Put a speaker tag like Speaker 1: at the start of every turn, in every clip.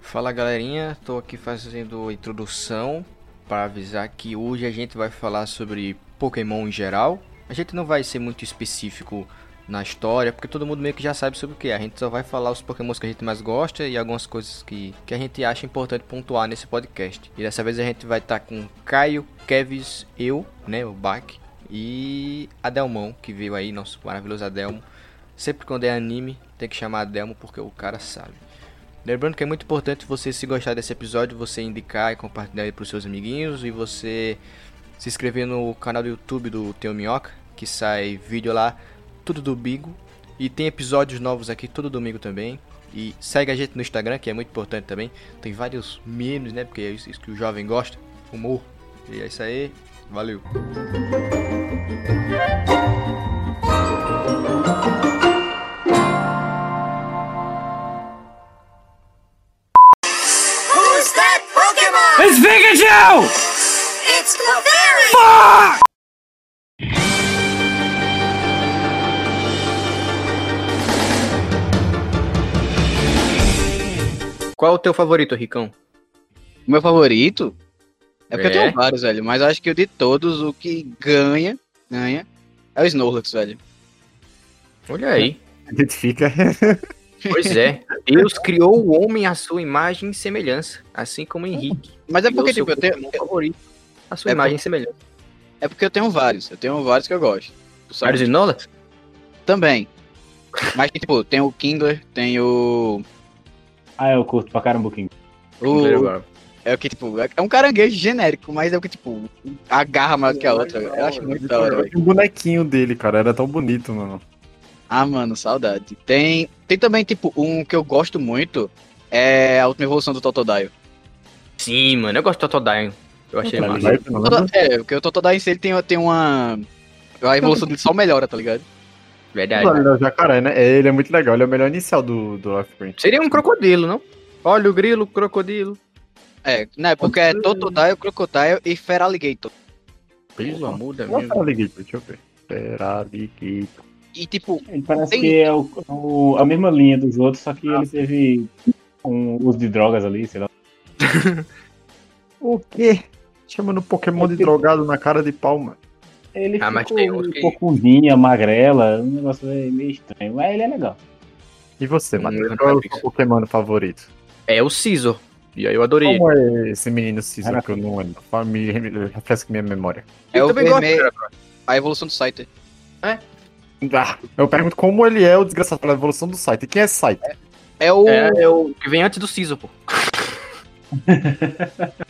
Speaker 1: Fala galerinha, tô aqui fazendo a introdução para avisar que hoje a gente vai falar sobre Pokémon em geral. A gente não vai ser muito específico na história, porque todo mundo meio que já sabe sobre o que. A gente só vai falar os Pokémons que a gente mais gosta e algumas coisas que, que a gente acha importante pontuar nesse podcast. E dessa vez a gente vai estar tá com Caio, Kevis, eu, né, o Bach, e Adelmon, que veio aí, nosso maravilhoso Adelmo. Sempre quando é anime, tem que chamar Adelmo porque o cara sabe. Lembrando que é muito importante você, se gostar desse episódio, você indicar e compartilhar para os seus amiguinhos e você se inscrever no canal do YouTube do Teu Minhoca, que sai vídeo lá tudo do Bigo. E tem episódios novos aqui todo domingo também. E segue a gente no Instagram, que é muito importante também. Tem vários memes, né? Porque é isso que o jovem gosta. Humor. E é isso aí. Valeu.
Speaker 2: Pikachu!
Speaker 3: It's Clefairy!
Speaker 2: Fuck!
Speaker 1: Qual é o teu favorito, Ricão?
Speaker 4: O meu favorito? É porque
Speaker 1: É?
Speaker 4: eu tenho vários, velho. Mas acho que o de todos, o que ganha, ganha, é o Snorlax, velho.
Speaker 1: Olha aí.
Speaker 5: Identifica.
Speaker 1: Pois é. Deus criou o homem à sua imagem e semelhança. Assim como Henrique.
Speaker 4: Mas é porque, tipo, eu tenho,
Speaker 1: favorito. A sua
Speaker 4: É
Speaker 1: imagem
Speaker 4: por-
Speaker 1: e semelhança.
Speaker 4: é porque eu tenho vários. Eu tenho vários que eu gosto. Tu sabe?
Speaker 1: Vários Snorlax?
Speaker 4: Também. Mas, tipo, tem o Kindler, tem o.
Speaker 6: Ah, eu curto pra caramba o King.
Speaker 4: o é o que, tipo, é um caranguejo genérico, mas é o que, tipo, agarra mais que a outra. Eu acho muito da hora, velho.
Speaker 5: O bonequinho dele, cara, era tão bonito, mano.
Speaker 4: Ah, mano, saudade. Tem, tem também, tipo, um que eu gosto muito. É a última evolução do Totodile.
Speaker 1: Sim, mano. Eu gosto do Totodile. Eu achei
Speaker 5: Tá
Speaker 1: massa.
Speaker 4: É, porque o Totodile em si ele tem, tem uma. A evolução dele só melhora, tá ligado?
Speaker 1: Verdade.
Speaker 5: Ele é o jacaré, né? É, Ele é muito legal, ele é o melhor inicial do, do Offspring.
Speaker 1: Seria um crocodilo, não? Olha o grilo, crocodilo.
Speaker 4: É, né? Porque é Totodile, Crocodile e Feraligator.
Speaker 1: Pelo amor da
Speaker 5: Nossa,
Speaker 1: minha.
Speaker 5: Feraligator, deixa eu ver. Feraligator.
Speaker 4: E tipo,
Speaker 6: Ele parece
Speaker 4: Tem-
Speaker 6: que é o, o- a mesma linha dos outros, só que ele teve um uso de drogas ali, sei lá.
Speaker 5: O quê? Chamando Pokémon de drogado na cara de pau, mano.
Speaker 6: Ele
Speaker 1: Ah, mas
Speaker 6: ficou
Speaker 1: tem uns
Speaker 6: um
Speaker 1: que-
Speaker 6: pouco vinha, magrela, um negócio meio estranho. Mas ele é legal.
Speaker 5: E você,
Speaker 1: Hum,
Speaker 5: Matheus? Qual é o seu Pokémon favorito?
Speaker 1: É o Scizor. E aí eu adorei.
Speaker 5: Como é esse menino
Speaker 6: Caraca.
Speaker 5: que eu não lembro? Me refresca minha memória.
Speaker 4: é
Speaker 1: Eu
Speaker 4: o
Speaker 1: também gosto,
Speaker 4: vermelho. A evolução do Scyther.
Speaker 5: Ah, eu pergunto como ele é o desgraçado pela evolução do site. Quem é site?
Speaker 4: É o.
Speaker 1: É, é o que vem antes do Scizor, pô.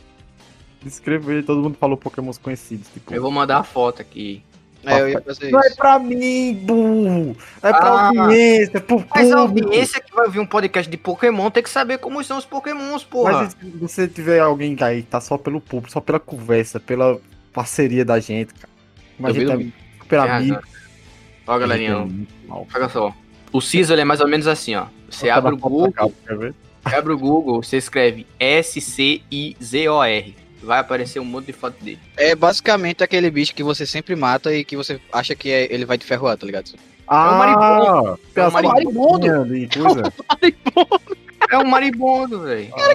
Speaker 5: Descreva ele, todo mundo falou Pokémons conhecidos. Tipo,
Speaker 1: Eu vou mandar a foto aqui.
Speaker 4: É, eu ia fazer
Speaker 5: Não é pra mim, burro! É pra
Speaker 1: Ah.
Speaker 5: audiência, é pro
Speaker 1: Mas a
Speaker 5: público.
Speaker 1: audiência que vai ouvir um podcast de Pokémon tem que saber como são os Pokémons, porra.
Speaker 5: Mas se você tiver alguém aí que tá só pelo público, só pela conversa, pela parceria da gente, cara. Imagina tá super amigo.
Speaker 1: Ó, galerinha, olha só. O ele é mais ou menos assim, ó. Você abre o Google,
Speaker 5: ver?
Speaker 1: abre o Google, você escreve S-C-I-Z-O-R. Vai aparecer um monte de foto dele.
Speaker 4: É basicamente aquele bicho que você sempre mata e que você acha que é- ele vai te ferroar, tá ligado?
Speaker 5: Ah,
Speaker 1: maribondo.
Speaker 5: tem
Speaker 1: É um
Speaker 5: as
Speaker 4: maribondo.
Speaker 5: fotinhas de coisa.
Speaker 1: É um maribondo, velho.
Speaker 4: Cara,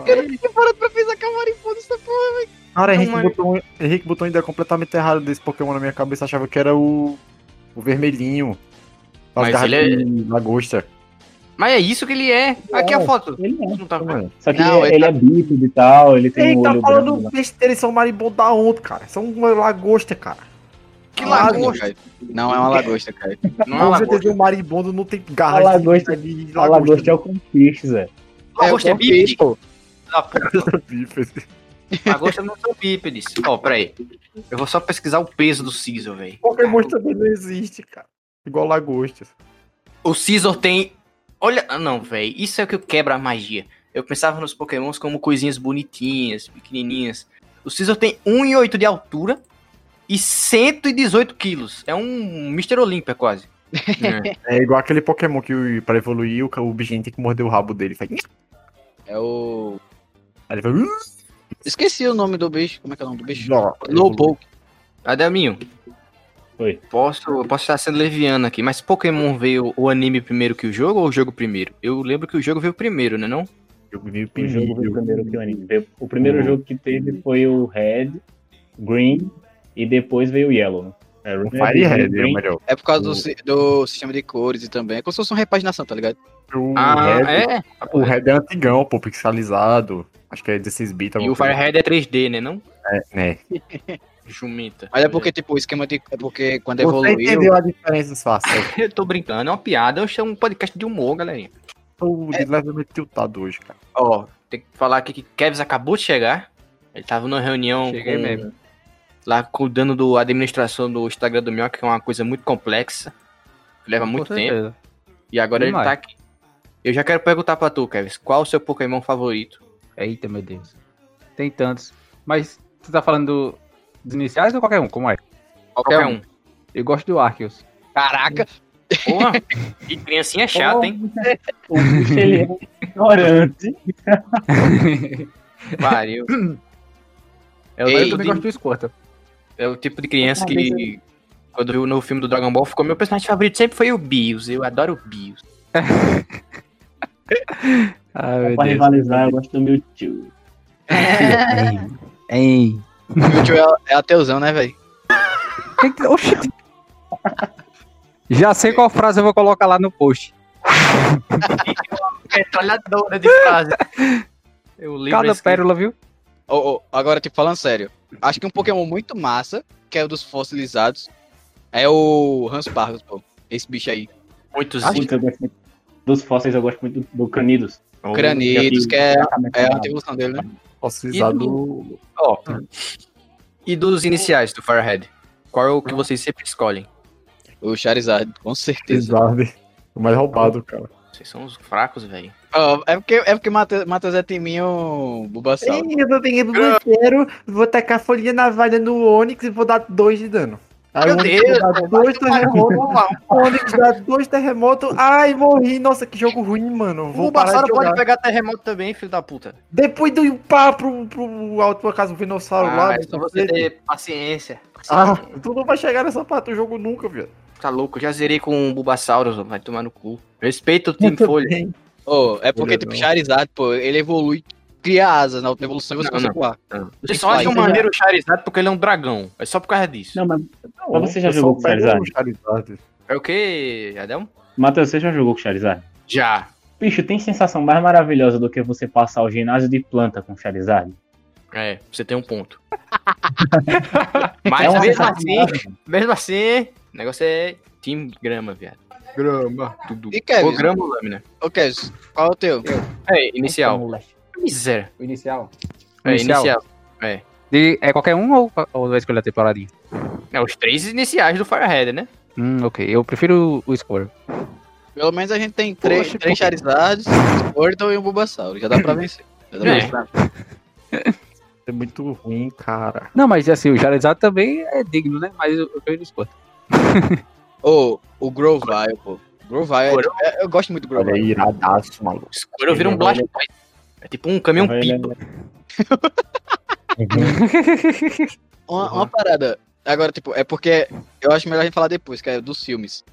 Speaker 4: para pra pensar que é um mariposa essa porra.
Speaker 5: Cara,
Speaker 1: É um
Speaker 5: Henrique, botou, Henrique botou ideia completamente errada desse Pokémon na minha cabeça. Achava que era o, o vermelhinho.
Speaker 1: Mas
Speaker 5: As garras
Speaker 1: ele é-
Speaker 5: de lagosta.
Speaker 1: Mas é isso que ele é. Aqui a foto.
Speaker 6: Ele é.
Speaker 1: Não tá?
Speaker 5: Mano.
Speaker 6: Só que
Speaker 4: Não,
Speaker 6: ele,
Speaker 4: ele
Speaker 6: é bípede e tal, ele tem
Speaker 5: Ei,
Speaker 6: um
Speaker 5: tá falando
Speaker 6: branco.
Speaker 5: besteira, eles são maribondo da onde, cara? São uma lagosta, cara.
Speaker 1: Que
Speaker 4: Não,
Speaker 1: lagosta.
Speaker 4: Não é uma lagosta, cara.
Speaker 1: Não é
Speaker 5: Com
Speaker 1: lagosta.
Speaker 5: certeza o maribondo não tem garras
Speaker 6: A lagosta-
Speaker 5: de, de
Speaker 6: A lagosta é o Conquist, Zé.
Speaker 1: Lagosta é
Speaker 4: um
Speaker 1: bípede. puta.
Speaker 5: bípede.
Speaker 1: Lagosta não são bípedes. Ó, peraí. Eu vou só pesquisar o peso do Scizor, velho.
Speaker 5: Pokémon também não existe, cara. Igual lagostas.
Speaker 1: O Scizor tem. Olha. ah, Não, velho. Isso é o que quebra a magia. Eu pensava nos Pokémons como coisinhas bonitinhas, pequenininhas. O Scizor tem 1,8 de altura e 118 quilos. É um Mr. Olympia quase. É.
Speaker 5: É igual aquele Pokémon que pra evoluir o, o bichinho tem que morder o rabo dele. Faz...
Speaker 4: É o.
Speaker 5: Aí ele vai.
Speaker 4: Esqueci o nome do bicho. Como é que é o nome do bicho?
Speaker 5: ó,
Speaker 4: Slowpoke.
Speaker 1: Adelminho,
Speaker 6: Foi.
Speaker 1: Posso, eu posso estar sendo leviano aqui, mas Pokémon veio o anime primeiro que o jogo ou o jogo primeiro? Eu lembro que o jogo veio primeiro, né não?
Speaker 5: Eu vi o
Speaker 6: O jogo veio
Speaker 5: primeiro.
Speaker 6: primeiro que o anime. Veio- O primeiro
Speaker 5: Uhum.
Speaker 6: jogo que teve foi o Red, Green e depois veio o Yellow. É,
Speaker 5: O
Speaker 6: Red,
Speaker 5: Fire Red é o
Speaker 6: Green,
Speaker 5: melhor.
Speaker 4: É por causa do,
Speaker 5: O-
Speaker 4: do sistema de cores e também. É como se fosse uma repaginação, tá ligado?
Speaker 5: O
Speaker 1: Ah,
Speaker 5: Red,
Speaker 1: é?
Speaker 5: o Red é antigão, pô, pixelizado. Acho que é 16 bits.
Speaker 1: E o. Firehead é 3D, né não?
Speaker 5: É, né?
Speaker 1: Jumenta.
Speaker 4: Mas é porque, tipo, o esquema de. É porque quando
Speaker 5: Você
Speaker 4: evoluiu.
Speaker 5: entendeu a diferença, fácil.
Speaker 1: Eu tô brincando, é uma piada. Eu chamo um podcast de humor, galerinha.
Speaker 5: Tô de levemente tiltado hoje, cara.
Speaker 1: Ó, tem que falar aqui que Kevs acabou de chegar. Ele tava numa reunião
Speaker 7: Cheguei
Speaker 1: com-
Speaker 7: mesmo.
Speaker 1: lá cuidando da administração do Instagram do Minhoca, que é uma coisa muito complexa. que Leva muito tempo. E agora
Speaker 7: Demais.
Speaker 1: ele tá aqui. Eu já quero perguntar pra tu, Kevs, qual o seu Pokémon favorito?
Speaker 7: Eita, meu Deus. Tem tantos. Mas você tá falando do- dos iniciais ou qualquer um? Como é?
Speaker 1: Qualquer um.
Speaker 7: Eu gosto do Arceus.
Speaker 4: Caraca!
Speaker 1: Porra, que criancinha chata, hein?
Speaker 6: O bicho ele é ignorante.
Speaker 1: Pariu.
Speaker 7: Eu,
Speaker 4: Ei,
Speaker 7: eu também
Speaker 1: de-
Speaker 7: gosto do Squirtle.
Speaker 1: É o tipo de criança que, quando viu no filme do Dragon Ball, ficou meu personagem favorito sempre foi o Bills. Eu adoro o Bills.
Speaker 7: Ai, meu
Speaker 6: Pra
Speaker 7: Deus.
Speaker 6: rivalizar, eu gosto do Mewtwo.
Speaker 7: Ei. Ei.
Speaker 4: O Mewtwo é, é ateuzão, né, velho?
Speaker 7: Oxi. Já sei qual frase eu vou colocar lá no post.
Speaker 1: Metralhadora de frase. Eu lembro
Speaker 7: Cada pérola, viu?
Speaker 4: Ô, ô, agora, tipo, falando sério. Acho que um Pokémon muito massa, que é o dos fossilizados, é o Hanspargus, pô. Esse bicho aí.
Speaker 1: Muitos
Speaker 6: dos fósseis, eu gosto muito do, do
Speaker 1: Oh.
Speaker 4: Cranidos, que é, é a
Speaker 6: nada.
Speaker 4: antevolução dele, né?
Speaker 5: Posso usar
Speaker 1: E do-
Speaker 5: do.
Speaker 1: Ó. E dos iniciais do Firehead? Qual é o que vocês sempre escolhem?
Speaker 4: O Charizard, com certeza.
Speaker 5: Charizard. O mais roubado, cara.
Speaker 1: Vocês são os fracos, velho.
Speaker 4: Ó, é porque, é porque Matheus Matheus é timinho Bulbasaur.
Speaker 5: eu vou pegar pro vou tacar folhinha navalha no Onix e vou dar dois de dano. Aí
Speaker 1: Meu
Speaker 5: o
Speaker 1: Deus,
Speaker 5: dá dois terremotos. O Onix dá dois terremotos. Ai, morri. Nossa, que jogo ruim, mano.
Speaker 1: O
Speaker 5: Vou de jogar.
Speaker 1: pode pegar terremoto também, filho da puta.
Speaker 5: Depois do pá pro, pro alto por acaso do Venossauro lá.
Speaker 1: Ah, é só você ter paciência.
Speaker 5: Ah, tu não vai chegar nessa parte do jogo nunca, viado.
Speaker 1: Tá louco, já zerei com o Bulbasaurus, vai tomar no cu. Respeita o Team Folha.
Speaker 5: Bem.
Speaker 4: Ô, é porque, tipo. Charizard, pô, ele evolui, cria asas na evolução e você
Speaker 1: Não,
Speaker 4: consegue voar.
Speaker 1: Vocês só acham
Speaker 4: Fly.
Speaker 1: maneiro o Charizard porque ele é um dragão. É só por causa disso.
Speaker 6: Não, mas
Speaker 5: Não,
Speaker 6: você já jogou com Charizard?
Speaker 5: o Charizard.
Speaker 1: É o que, Adão?
Speaker 6: Matheus, você já jogou com Charizard?
Speaker 1: Já.
Speaker 6: Bicho, tem sensação mais maravilhosa do que você passar o ginásio de planta com Charizard?
Speaker 1: É, você tem um ponto. Mas
Speaker 6: é
Speaker 1: mesmo assim, mesmo assim, o negócio é Team Grama, viado. Grama, tudo.
Speaker 4: E Kevin?
Speaker 1: Ou grama ou lâmina.
Speaker 4: Ô, qual é o teu?
Speaker 1: É, inicial. Miséria.
Speaker 7: O inicial.
Speaker 1: É, inicial. É.
Speaker 7: De, é qualquer um ou, ou vai escolher a temporadinha?
Speaker 1: É os três iniciais do Firehead, né?
Speaker 7: Hum, ok. Eu prefiro o Squirtle.
Speaker 4: Pelo menos a gente tem três,
Speaker 7: Poxa,
Speaker 4: três. Charizards, um Squirtle e um Bulbasaur. Já dá pra vencer. Já dá pra
Speaker 1: É.
Speaker 4: vencer.
Speaker 5: É muito ruim, cara.
Speaker 7: Não, mas assim, o Charizard também é digno, né? Mas eu, eu prefiro o Squirtle.
Speaker 4: Ô, o Grovyle, pô. Grovyle, é, é- eu gosto muito do
Speaker 5: Olha aí,
Speaker 4: Grovyle.
Speaker 5: iradaço, maluco.
Speaker 1: Squirtle vira um Blastoise. É tipo um caminhão
Speaker 6: Ele é-
Speaker 1: pipa.
Speaker 4: Uma, uma parada. Agora, tipo, é porque eu acho melhor a gente falar depois, que é dos filmes.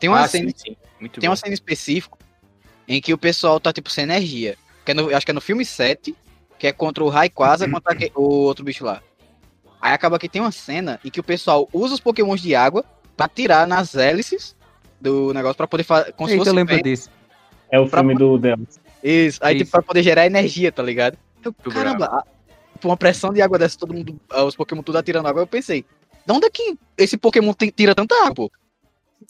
Speaker 4: Tem uma
Speaker 1: Ah,
Speaker 4: cena
Speaker 1: sim, sim. Muito
Speaker 4: Tem
Speaker 1: bom.
Speaker 4: uma cena específica em que o pessoal tá, tipo, sem energia. Que é no- acho que é no filme 7, que é contra o Rayquaza contra o outro bicho lá. Aí acaba que tem uma cena em que o pessoal usa os pokémons de água pra tirar nas hélices do negócio pra poder fazer. Como se
Speaker 7: Eita, eu lembro disso.
Speaker 6: É o
Speaker 4: Pra-
Speaker 6: filme do Deus.
Speaker 4: Isso. Aí, tipo,
Speaker 7: Isso.
Speaker 4: pra poder gerar energia, tá ligado? Eu,
Speaker 1: Muito
Speaker 4: caramba, a- tipo, uma pressão de água dessa, todo mundo, ah, os pokémon tudo atirando água. Eu pensei, de onde é que esse pokémon tem- tira tanta água, pô?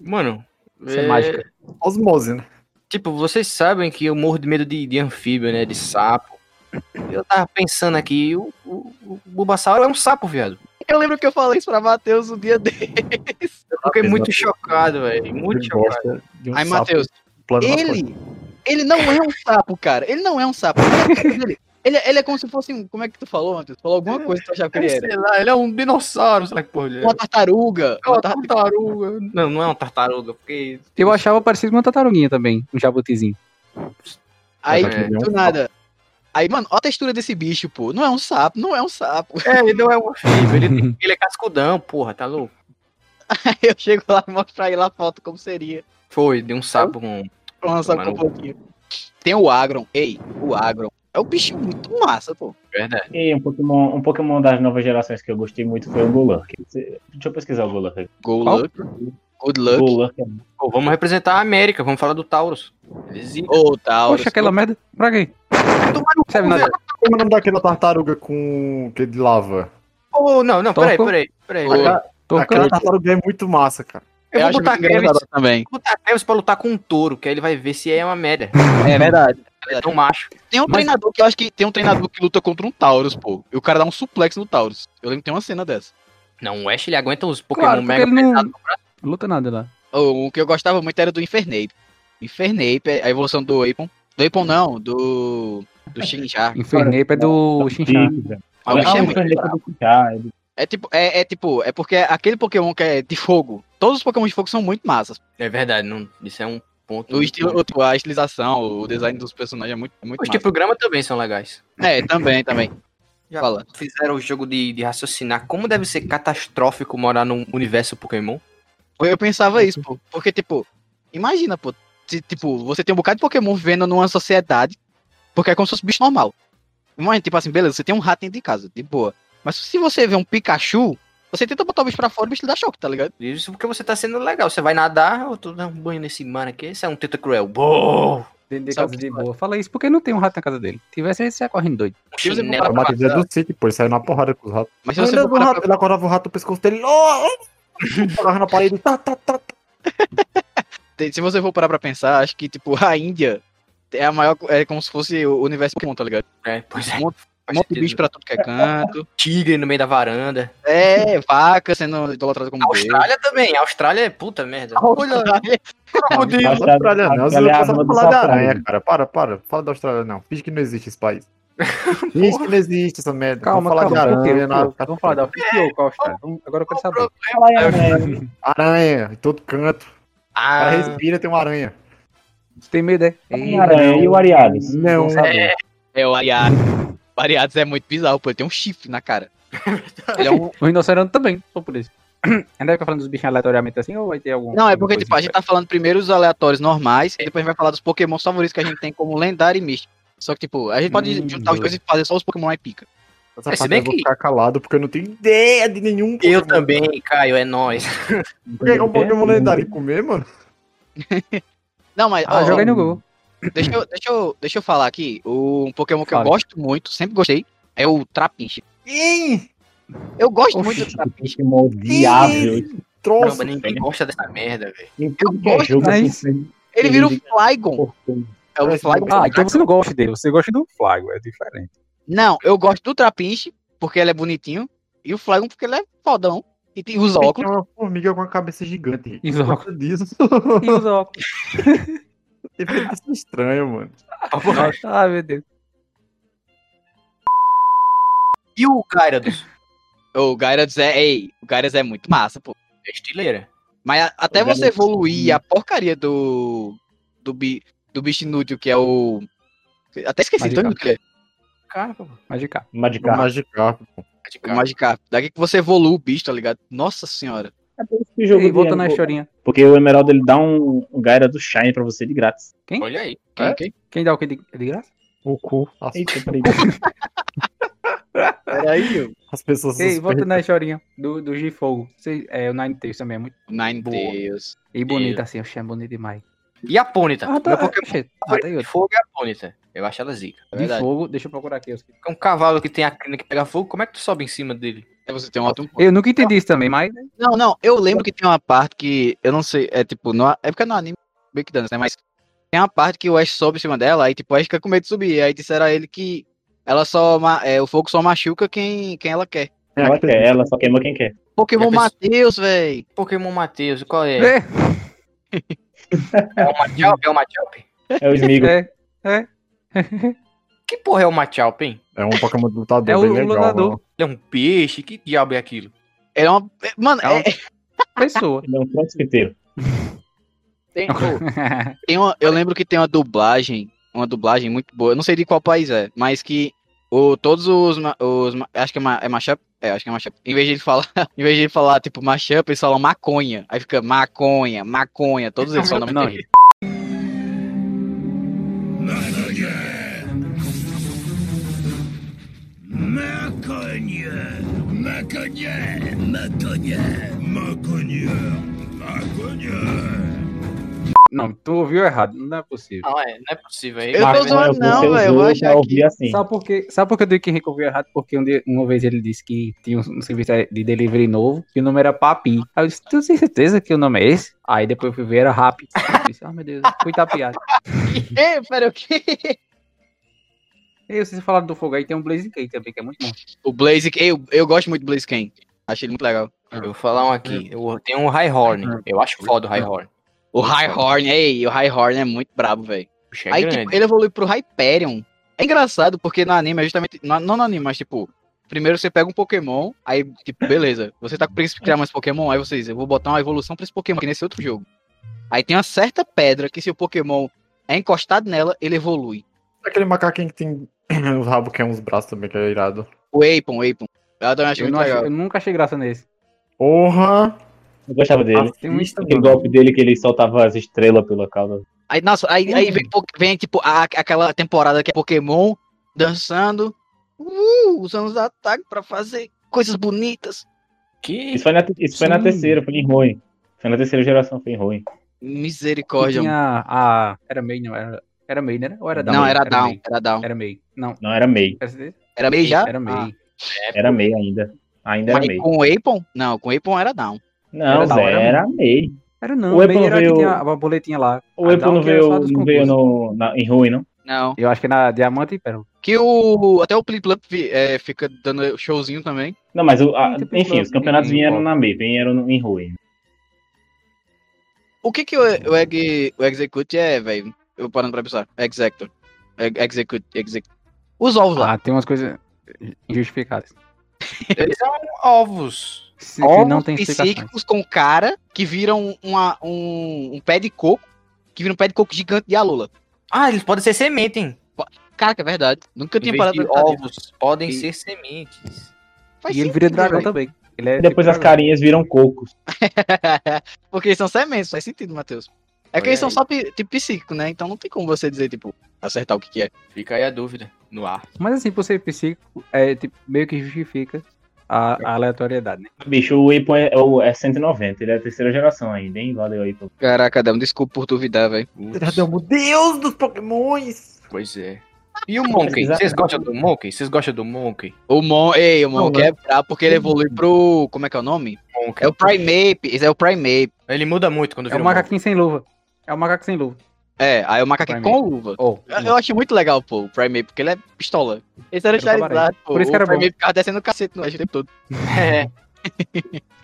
Speaker 1: Mano,
Speaker 7: Isso é mágica.
Speaker 5: Osmose, né?
Speaker 1: Tipo, vocês sabem que eu morro de medo de, de anfíbio, né? De sapo. Eu tava pensando aqui, o, o, o Bulbasaur é um sapo, viado.
Speaker 4: Eu lembro que eu falei isso pra Matheus um dia desse.
Speaker 1: Eu fiquei muito chocado, velho. Muito chocado.
Speaker 5: um
Speaker 4: Aí, Matheus, ele, ele não é um sapo, cara. Ele não é um sapo. Ele, ele, ele é como se fosse um. Como é que tu falou, Matheus? Tu Falou alguma coisa que tu achava que ele era.
Speaker 1: Sei lá, ele é um dinossauro, sei lá que porra ele é.
Speaker 4: Uma tartaruga.
Speaker 1: É uma
Speaker 4: Uma tar-
Speaker 1: tartaruga. Não, não é uma tartaruga, porque.
Speaker 7: Eu achava parecido com uma tartaruguinha também, um jabutizinho.
Speaker 4: Aí,
Speaker 1: É.
Speaker 4: do nada. Aí, mano, olha a textura desse bicho, pô. Não é um sapo, não é um sapo.
Speaker 1: É, ele não é um anfíbio, ele, ele é cascudão, porra, tá louco?
Speaker 4: Aí eu chego lá e mostro pra ele a foto como seria.
Speaker 1: Foi, de um sapo com.
Speaker 4: Pra lançar
Speaker 1: Mano.
Speaker 4: um pouquinho. Tem o Agron. Ei, o Agron. É um bichinho muito massa, pô.
Speaker 1: Verdade.
Speaker 6: E um Pokémon, um Pokémon das novas gerações que eu gostei muito foi o Golurk. Deixa eu pesquisar o Golurk. aqui.
Speaker 4: Go
Speaker 7: Qual?
Speaker 4: luck. Good luck.
Speaker 6: Golurk é
Speaker 1: Pô, vamos representar a América, vamos falar do Taurus. Zica.
Speaker 4: Ô, Taurus.
Speaker 7: Poxa, aquela merda. Pra quê? Serve nada.
Speaker 5: Como é o nome daquela tartaruga com que de lava?
Speaker 1: Oh, não, não, peraí, peraí, peraí.
Speaker 5: Aquela tartaruga é muito massa, cara.
Speaker 4: Eu,
Speaker 1: vou
Speaker 4: acho
Speaker 1: botar
Speaker 4: engraçado também.
Speaker 1: vou botar Kevin pra lutar com um touro, que aí ele vai ver se é uma merda.
Speaker 4: É verdade.
Speaker 1: Ele é tão macho.
Speaker 4: Tem um
Speaker 7: Mas-
Speaker 4: treinador que eu acho que tem um treinador que luta contra um Taurus, pô. E o cara dá um suplex no Taurus. Eu lembro que tem uma cena dessa.
Speaker 1: Não, o Ash ele aguenta os Pokémon
Speaker 7: Claro,
Speaker 1: mega
Speaker 7: ele não
Speaker 1: pesados.
Speaker 7: luta nada lá.
Speaker 4: O, o que eu gostava muito era do Infernape. Infernape é a evolução do Apon. Do Apon não, do. Do Shinjar.
Speaker 7: Infernape é do Shincha.
Speaker 4: Ah, o é
Speaker 6: Infernape é do é
Speaker 4: tipo, é, é tipo, é porque aquele Pokémon que é de fogo, todos os Pokémon de fogo são muito massas.
Speaker 1: É verdade, não, isso é um ponto.
Speaker 4: O estilo, o- a estilização, o design dos personagens é muito, é muito
Speaker 1: Os
Speaker 4: massa.
Speaker 1: de programa também são legais.
Speaker 4: É, também, também.
Speaker 1: Já
Speaker 4: Fala.
Speaker 1: fizeram o jogo de, de raciocinar como deve ser catastrófico morar num universo Pokémon?
Speaker 4: Eu pensava isso, pô. Porque, tipo, imagina, pô. se, tipo, você tem um bocado de Pokémon vivendo numa sociedade, porque é como se fosse bicho normal. Imagina, tipo assim, beleza, você tem um rato dentro de casa, de boa. Mas se você vê um Pikachu, você tenta botar o bicho pra fora, o bicho lhe dá choque, tá ligado?
Speaker 1: Isso porque você tá sendo legal. Você vai nadar, eu tô dando um banho nesse mar aqui. Esse é um teta cruel. Boa!
Speaker 7: Dentro de
Speaker 4: Sabe
Speaker 7: casa de boa. Fala isso porque não tem um rato na casa dele. Tivesse, ele ia correndo doido.
Speaker 4: Se
Speaker 5: A
Speaker 4: Pra
Speaker 5: matilha
Speaker 4: passar.
Speaker 5: do City, pô, ele saiu na porrada com os ratos.
Speaker 4: Mas se você
Speaker 5: o rato, ele acordava o rato no pescoço dele. Oh, na parede. Tá, tá, tá.
Speaker 4: pra, se você for parar pra pensar, acho que, tipo, a Índia é a maior, é como se fosse o universo Pokémon, tá ligado?
Speaker 1: É, pois é.
Speaker 4: Um monte, monte de
Speaker 1: sentido.
Speaker 4: bicho pra tudo que é canto.
Speaker 1: Tigre no meio da varanda.
Speaker 4: É, vaca sendo idolatrada como deus.
Speaker 1: Austrália também. Austrália é puta merda.
Speaker 4: Olha,
Speaker 5: Austrália,
Speaker 6: Austrália-
Speaker 5: não. Você
Speaker 6: Austrália é a
Speaker 5: não pode
Speaker 6: do
Speaker 5: falar da aranha, cara. Para, para. Fala da Austrália, não. Finge que não existe esse país. Finge que não existe essa merda.
Speaker 7: Calma,
Speaker 5: Vamos falar
Speaker 7: calma.
Speaker 5: de aranha. Na-
Speaker 7: quê? Vamos falar da Oficiou com a Austrália. Vamos- Agora eu quero saber.
Speaker 6: Fala aí, Aranha.
Speaker 5: Aranha, em todo canto. O
Speaker 1: Ah,
Speaker 5: respira, tem uma aranha.
Speaker 7: Você tem medo, é? Ei,
Speaker 6: Aranha e o Ariades.
Speaker 5: Não.
Speaker 4: É o Ariades. O Ariades é muito bizarro, pô. Ele tem um chifre na cara. Ele é um...
Speaker 7: O rinoceronte também, só por isso. Ainda vai ficar falando dos bichinhos aleatoriamente assim ou vai ter algum.
Speaker 4: Não, é porque, tipo, a gente tá falando primeiro os aleatórios normais, e depois a gente vai falar dos Pokémon favoritos que a gente tem como lendário e místico. Só que, tipo, a gente pode
Speaker 7: Hum,
Speaker 4: juntar os dois e fazer só os Pokémon mais pica.
Speaker 5: Essa
Speaker 1: É, se bem
Speaker 5: eu vou
Speaker 1: que-
Speaker 5: ficar calado porque eu não tenho ideia de nenhum
Speaker 1: eu
Speaker 5: Pokémon.
Speaker 1: também, Caio, é nóis.
Speaker 5: Por que é um Pokémon lendário comer, mano?
Speaker 4: Não, mas.
Speaker 7: Ah,
Speaker 4: ó,
Speaker 7: joga aí no Google.
Speaker 4: Deixa eu, deixa, eu, deixa eu falar aqui. O, um Pokémon que eu
Speaker 7: Fale.
Speaker 4: gosto muito, sempre gostei, é o Trapinch.
Speaker 5: Ih,
Speaker 4: Eu gosto
Speaker 7: Oxi.
Speaker 4: muito do Trapinch.
Speaker 6: Pokémon viável.
Speaker 5: troço.
Speaker 1: Caramba, ninguém gosta dessa merda, velho.
Speaker 6: Que é
Speaker 4: gosto,
Speaker 7: mas-
Speaker 4: Ele vira o Flygon. É o Flygon.
Speaker 7: Ah, então você não gosta dele. Você gosta do Flago, é diferente.
Speaker 4: Não, eu gosto do Trapinch, porque ele é bonitinho, e o Flygon porque ele é fodão. E tem os
Speaker 5: Tem
Speaker 4: óculos.
Speaker 5: uma formiga com a cabeça gigante.
Speaker 7: E os óculos. E os óculos.
Speaker 5: Isso é estranho, mano.
Speaker 7: Ai, meu Deus.
Speaker 1: E o Gyarados?
Speaker 4: O Gyarados é. Ei, o Gyarados é muito massa, pô.
Speaker 1: É estileira.
Speaker 4: Mas a- até
Speaker 6: O
Speaker 4: você evoluir a porcaria do. Do, bi, do bicho inútil, que é o. Até esqueci,
Speaker 7: Magikarp.
Speaker 4: inútil que ele é.
Speaker 1: Cara, pô.
Speaker 7: Magikarp.
Speaker 6: Magikarp.
Speaker 5: Magikarp, pô.
Speaker 4: O Magikarp. Daqui que você evolui o bicho, tá ligado? Nossa senhora.
Speaker 6: É por isso que o jogo
Speaker 7: Ei, volta na historinha.
Speaker 6: Porque o Emerald ele dá um, um Gaira do Shine pra você de grátis.
Speaker 1: Olha aí.
Speaker 4: Quem,
Speaker 5: É?
Speaker 4: quem?
Speaker 7: Quem dá o que de, de graça?
Speaker 5: O cu. As,
Speaker 6: Eita, peraí.
Speaker 4: Peraí,
Speaker 5: as pessoas
Speaker 7: Ei, volta na historinha do, do G-Fogo. Você- É, o Ninetales também é muito
Speaker 4: Nine
Speaker 1: Boa.
Speaker 4: Tails.
Speaker 7: e bonito assim, eu achei bonito demais.
Speaker 1: E a Pônita?
Speaker 7: Ah, tá.
Speaker 1: Meu Pokémon
Speaker 7: ah, tá
Speaker 1: fogo é a Pônita. Eu acho ela zica.
Speaker 4: É
Speaker 7: De
Speaker 4: verdade.
Speaker 7: fogo, deixa eu procurar aqui. os-
Speaker 1: É um cavalo que tem a crina que pega fogo, como é que tu sobe em cima dele?
Speaker 4: Aí você tem um ótimo.
Speaker 7: Eu nunca entendi isso também, mas.
Speaker 4: Não, não, eu lembro que tem uma parte que. Eu não sei, é tipo, no, é porque no anime meio que dane, né? Mas tem uma parte que o Ash sobe em cima dela, aí tipo, o Ash fica com medo de subir. Aí disseram a ele que ela só. É, o fogo só machuca quem, quem ela quer.
Speaker 6: Ela quer, ela só queima quem quer.
Speaker 4: Pokémon
Speaker 1: Já pensou-
Speaker 4: Matheus, véi.
Speaker 1: Pokémon Matheus, qual é?
Speaker 7: É,
Speaker 1: É o Machop? É o Machop?
Speaker 6: É o Smigo.
Speaker 7: é, é.
Speaker 1: Que porra é o Machop, hein?
Speaker 5: É um Pokémon de lutador
Speaker 7: É o
Speaker 5: bem legal.
Speaker 7: lutador.
Speaker 5: mano.
Speaker 1: Ele é um peixe? Que diabo é aquilo?
Speaker 4: Ele é uma. Mano,
Speaker 7: É um-
Speaker 4: é,
Speaker 7: Pessoa.
Speaker 6: Ele é um crossfiteiro.
Speaker 4: tem, pô, tem uma, eu lembro que tem uma dublagem, uma dublagem muito boa. Eu não sei de qual país é, mas que O, todos os, os. Acho que é, ma- é mashup? É, acho que é mashup. Em vez de ele falar, em vez de ele falar, tipo, mashup, eles falam maconha. Aí fica maconha, maconha. Todos eles são nome
Speaker 7: Não, Não, tu ouviu errado, não é possível.
Speaker 1: Não, é, não é possível. Aí
Speaker 4: Eu tô zoando, não, velho. Eu
Speaker 6: ouvir
Speaker 4: que.
Speaker 6: assim.
Speaker 7: Sabe por quê? Sabe por que eu digo que Henrique ouviu errado? Porque um dia- uma vez ele disse que tinha um, serviço de delivery novo e o nome era Papi. Aí eu disse, tu tem certeza que o nome é esse? Aí depois eu fui ver, era Rap. Eu disse, ah, meu Deus, fui tapeado.
Speaker 4: Ei, pera, o quê?
Speaker 7: E vocês falaram do fogo aí, tem um Blaze Cake também, que é muito bom.
Speaker 4: O Blaze. Eu, eu gosto muito do Blaze Ken. Achei ele muito legal.
Speaker 1: Eu vou falar um aqui. Eu tenho um High Horn. Eu acho foda o High Horn.
Speaker 4: O High Horn, ei, o High Horn é muito brabo, velho.
Speaker 1: É
Speaker 4: Aí, tipo, ele evolui pro Hyperion. É engraçado, porque no anime é justamente. Não, não no anime, mas tipo. Primeiro você pega um Pokémon, aí, tipo, beleza. Você tá com o príncipe criar mais Pokémon, aí você diz, eu vou botar uma evolução pra esse Pokémon aqui nesse outro jogo. Aí tem uma certa pedra que se o Pokémon é encostado nela, ele evolui.
Speaker 5: Aquele macaquinho que tem os rabos que é uns braços também, que é irado.
Speaker 4: O Apon, o Apon. Eu também acho
Speaker 7: Eu,
Speaker 4: muito legal.
Speaker 7: eu nunca achei graça nesse.
Speaker 5: Porra!
Speaker 6: Eu gostava dele.
Speaker 7: Tem um
Speaker 6: Aquele golpe dele que ele soltava as estrelas pela cauda.
Speaker 4: Aí, nossa, aí, aí vem, vem, tipo, a- aquela temporada que é Pokémon dançando, uh, usando os ataques pra fazer coisas bonitas.
Speaker 1: Que?
Speaker 6: Isso foi na, isso foi na terceira, foi em ruim. Foi na terceira geração, foi em ruim.
Speaker 4: Misericórdia.
Speaker 7: tinha a... Era May, não, era... Era May, né? Ou era Down?
Speaker 4: Não, era down,
Speaker 7: May.
Speaker 4: era down.
Speaker 7: Era May. Não,
Speaker 6: Não era MEI.
Speaker 7: era?
Speaker 4: Era meio já?
Speaker 7: Era May.
Speaker 6: Era MEI ainda. Ainda era
Speaker 4: Mas
Speaker 6: MEI.
Speaker 4: com o Apon? Não, com o Apon era down.
Speaker 6: Não,
Speaker 7: Era hora,
Speaker 6: era MEI.
Speaker 7: Era não,
Speaker 6: O
Speaker 7: May
Speaker 6: Apple
Speaker 7: era
Speaker 6: veio-
Speaker 7: que tinha a boletinha lá.
Speaker 6: O
Speaker 7: A Down
Speaker 6: não
Speaker 7: era
Speaker 6: veio, não veio no, na, em ruim, não?
Speaker 4: Não.
Speaker 7: Eu acho que na Diamante e Pérola.
Speaker 4: Que o. Até o Plip é, fica dando showzinho também.
Speaker 6: Não, mas o, a- enfim, os campeonatos vieram na MEI, vieram em ruim.
Speaker 4: O que que o, o, Egg, o Execute é, velho? Eu parando pra pensar. Executor. Ex- Execute. Execute. Os ovos lá.
Speaker 7: Ah, tem umas coisas injustificadas.
Speaker 1: Eles são ovos.
Speaker 7: Se-
Speaker 4: ovos
Speaker 7: não tem
Speaker 4: psíquicos com cara que viram uma, um, um pé de coco. Que vira um pé de coco gigante de Alula.
Speaker 1: Ah, eles podem ser semente, hein?
Speaker 4: Cara, que é verdade. Nunca
Speaker 1: Em
Speaker 4: tinha parado
Speaker 1: de ovos, podem
Speaker 4: E-
Speaker 1: ser sementes.
Speaker 4: Faz
Speaker 7: E ele vira
Speaker 4: sentido,
Speaker 7: dragão
Speaker 4: velho.
Speaker 7: também. Ele é
Speaker 6: E depois
Speaker 7: tipo
Speaker 6: as
Speaker 7: dragão.
Speaker 6: carinhas viram cocos.
Speaker 4: Porque eles são sementes, faz sentido, Matheus. É que eles são só tipo psíquico, né? Então não tem como você dizer, tipo, acertar o que, que é.
Speaker 1: Fica aí a dúvida no ar.
Speaker 7: Mas assim, por ser psíquico, é, tipo, meio que justifica a, a aleatoriedade, né?
Speaker 6: Bicho, o Apple é, é, o- é 190, ele é a terceira geração ainda, hein? Valeu aí. pô.
Speaker 4: Caraca, Adam, desculpa por duvidar, velho.
Speaker 5: Meu Deus dos pokémons!
Speaker 1: pois é. E o Monkey? Vocês gostam do Monkey? Vocês gostam do Monkey?
Speaker 4: O Mon, ei, o Mon
Speaker 5: Não,
Speaker 4: quer é porque ele evolui pro. Como é que é o nome?
Speaker 1: Monkey.
Speaker 4: É o Primeape, esse é o Primeape.
Speaker 1: Ele muda muito quando
Speaker 7: É
Speaker 1: vira
Speaker 7: o
Speaker 1: um Monkey.
Speaker 7: macaquinho sem luva. É o macaco sem luva.
Speaker 4: É, aí o macaco é com luva.
Speaker 7: Oh,
Speaker 4: Eu, eu achei muito legal, pô, o Primeape, porque ele é pistola. Esse era. Charizard, pô.
Speaker 7: Por isso que era
Speaker 4: o ficava descendo o cacete no o tempo todo.
Speaker 1: É,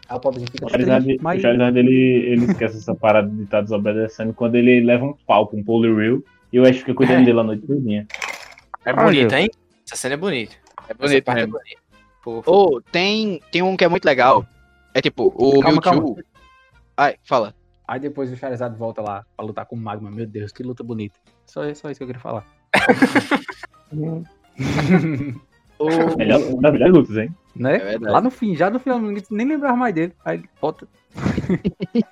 Speaker 7: a pobrezinha fica
Speaker 6: O Charizard,
Speaker 7: mas...
Speaker 6: o Charizard ele, ele esquece essa parada de estar desobedecendo quando ele leva um pau com um Poliwhirl e o Ash fica cuidando
Speaker 1: É.
Speaker 6: dele a noite todinha.
Speaker 1: é bonito, hein? Essa cena é bonita.
Speaker 4: É bonito
Speaker 1: é bonita.
Speaker 4: Ô, tem, tem um que é muito legal. É tipo, o
Speaker 7: Calma,
Speaker 4: Mewtwo. Ai, fala.
Speaker 7: Aí depois o Charizard volta lá pra lutar com o Magma. Meu Deus, que luta bonita. Só, só isso que eu queria falar.
Speaker 4: O,
Speaker 6: Melhor, das melhores lutas, hein?
Speaker 7: né?
Speaker 4: É
Speaker 7: lá no fim, já no final, nem lembrava mais dele. Aí volta.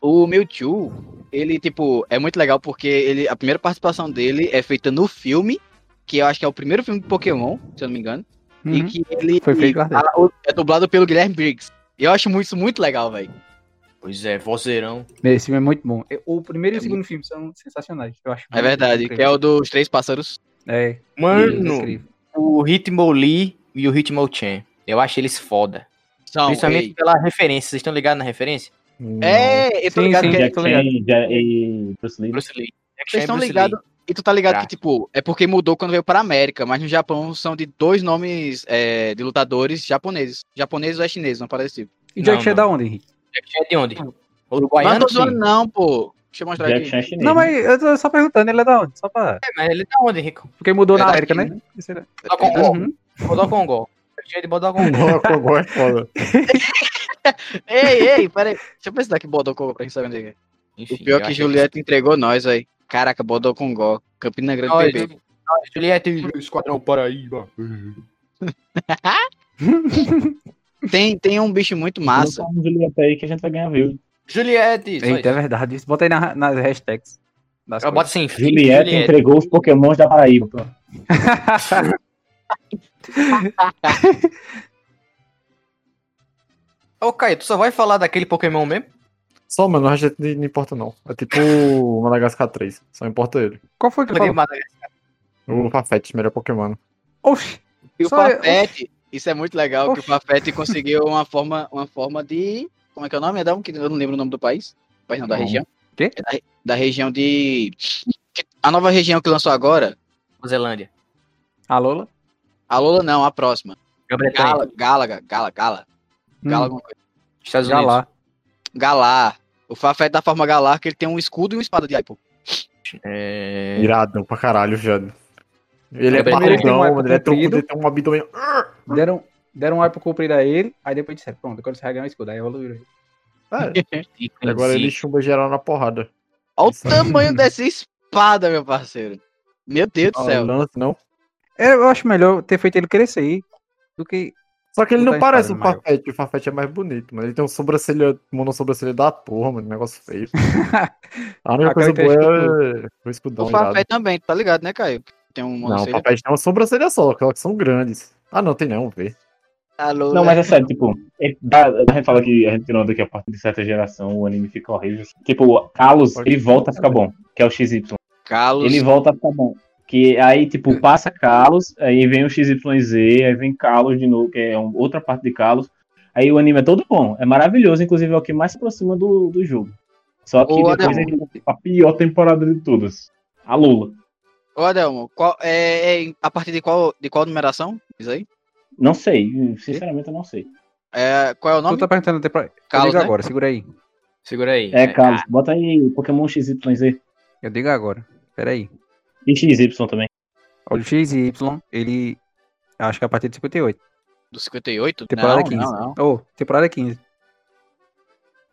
Speaker 4: o Mewtwo, ele, tipo, é muito legal porque ele, a primeira participação dele é feita no filme, que eu acho que é o primeiro filme de Pokémon, se eu não me engano. E
Speaker 7: Uhum.
Speaker 4: que ele
Speaker 7: Foi feito
Speaker 4: é dublado pelo Guilherme Briggs. E eu acho isso muito legal, velho.
Speaker 1: Pois é, vozeirão.
Speaker 7: Esse filme é muito bom. O primeiro e
Speaker 4: É
Speaker 7: o segundo filme são sensacionais. Eu acho
Speaker 4: É verdade, que é o dos três pássaros.
Speaker 7: É,
Speaker 1: Mano,
Speaker 7: incrível.
Speaker 1: o Hitmonlee e o Hitmonchan. Eu acho eles foda.
Speaker 4: São,
Speaker 1: Principalmente
Speaker 4: ei.
Speaker 1: pela referência. Vocês estão ligados na referência?
Speaker 4: É, eu tô
Speaker 7: Sim,
Speaker 4: ligado
Speaker 7: sim,
Speaker 4: que é-
Speaker 6: Jack
Speaker 7: ligado.
Speaker 6: E Bruce Lee.
Speaker 1: Bruce Lee.
Speaker 4: Vocês
Speaker 1: e
Speaker 4: estão ligados. E tu tá ligado
Speaker 1: Crack.
Speaker 4: que, tipo, é porque mudou quando veio para América, mas no Japão são de dois nomes é, de lutadores japoneses. Japoneses ou é chineses, não parece tipo.
Speaker 7: E Jack Chan é da onde, Henrique?
Speaker 1: Lee. Jack Chan é de onde? Uruguaiano,
Speaker 4: não tô
Speaker 1: sim.
Speaker 4: zoando, não, pô. Deixa eu mostrar
Speaker 6: Jack
Speaker 4: aqui.
Speaker 6: Chan é chinês.
Speaker 7: Não, mas eu tô só perguntando, ele é da onde? Só pra...
Speaker 1: É, mas ele é de onde, Rico?
Speaker 7: Porque mudou
Speaker 4: É
Speaker 7: na América, né?
Speaker 4: né?
Speaker 7: Era-
Speaker 1: Bodocongó.
Speaker 7: Uhum.
Speaker 1: Bodocongó. Jack Chan é de Bodocongó.
Speaker 5: Cogó é foda.
Speaker 4: Ei, ei, peraí. Deixa eu pesquisar aqui Bodocongó pra gente saber onde é. que é.
Speaker 1: Enfim,
Speaker 4: O pior que Juliette entregou nós, velho. Caraca, Bodocongó. Campina Grande PB.
Speaker 1: Juliette, Esquadrão Paraíba.
Speaker 4: Tem, tem um bicho muito massa.
Speaker 6: Massa. Um Julieta aí que a gente vai ganhar view.
Speaker 1: Juliette.
Speaker 7: Eita, é verdade. Isso. Bota aí na- nas hashtags. Das
Speaker 1: Eu boto assim,
Speaker 6: Julieta entregou os pokémons da Paraíba. pronto.
Speaker 1: Ô, Caio, tu só vai falar daquele Pokémon mesmo?
Speaker 5: Só, mano, a gente não importa não. É tipo o Madagascar 3. Só importa ele.
Speaker 7: Qual foi que
Speaker 1: Porque
Speaker 7: falou?
Speaker 5: O Fafete, melhor Pokémon.
Speaker 7: Oxi.
Speaker 4: E o
Speaker 7: eu-
Speaker 4: Fafete, isso é muito legal, que o
Speaker 7: Oxi.
Speaker 4: Fafete conseguiu uma forma, uma forma de. Como é que é o nome? Adão? Que eu não lembro o nome do país. País não, da região.
Speaker 7: Quê?
Speaker 4: Da, da região de. A nova região que lançou agora.
Speaker 1: Nova Zelândia.
Speaker 7: A Lola?
Speaker 4: A Lola não, a próxima. Gala, Gala, Gala, Gala. Gala,
Speaker 7: Hum,
Speaker 4: alguma coisa.
Speaker 1: Estados Unidos.
Speaker 7: lá.
Speaker 4: Galar. O Fafete da forma Galar, que ele tem um escudo e uma espada de Aipo.
Speaker 1: É...
Speaker 5: Irado pra caralho, Jano. Ele é
Speaker 1: Primeiro
Speaker 7: ele tem um
Speaker 5: barrigão, mano. Ele é troncudo, ele tem um abdômen.
Speaker 7: Deram, deram um ar pro comprido a ele, aí depois disseram, pronto, agora você vai ganhar um escudo. Aí evoluiu.
Speaker 5: É, agora ele chumba geral na porrada.
Speaker 4: Olha o tamanho dessa espada, meu parceiro. Meu Deus do
Speaker 5: Ah,
Speaker 4: céu.
Speaker 5: não.
Speaker 7: É, Eu acho melhor ter feito ele crescer do que.
Speaker 5: Só que ele
Speaker 7: Não
Speaker 5: não parece o. Fafete. O Fafete é mais bonito, mano. Ele tem um sobrancelha, monossobrancelha da porra, mano. Negócio feio. A única coisa boa é o escudão
Speaker 4: O. Fafete também, tá ligado, né, Caio? Tem um
Speaker 5: Não,
Speaker 4: monocelha.
Speaker 5: Fafete tem uma sobrancelha só, aquelas que são grandes. Ah, não, tem não, vê.
Speaker 4: Alô,
Speaker 6: Não,
Speaker 4: né?
Speaker 6: mas é sério, tipo, ele dá- a gente fala que a gente tirou daqui a partir de certa geração, o anime fica horrível. Tipo, o Kalos, ele volta a ficar bom, que é o XY.
Speaker 4: Carlos.
Speaker 6: Ele volta a ficar bom. Que aí, tipo, passa Kalos, aí vem o XYZ, aí vem Kalos de novo, que é um- outra parte de Kalos. Aí o anime é todo bom, é maravilhoso, inclusive é o que mais se aproxima do, do jogo. Só que
Speaker 4: Ô,
Speaker 6: depois
Speaker 4: Adão.
Speaker 6: é a pior temporada de todas. A Lula.
Speaker 4: Ô, Adelmo, qual, é, é a partir de qual, de qual numeração? Diz aí.
Speaker 6: Não sei, sinceramente eu não sei.
Speaker 4: É, qual é o nome?
Speaker 7: Tu tá perguntando até pra. Eu
Speaker 4: Carlos,
Speaker 7: digo
Speaker 4: né?
Speaker 7: agora, segura aí.
Speaker 1: Segura aí.
Speaker 6: É, Carlos, bota aí Pokémon XYZ.
Speaker 7: Eu digo agora. Pera aí.
Speaker 6: E XY também.
Speaker 7: Olha o XY, ele. Acho que é a partir de 58.
Speaker 4: Do 58?
Speaker 7: Temporada
Speaker 4: não,
Speaker 7: 15.
Speaker 4: não, não.
Speaker 7: Ô, temporada 15.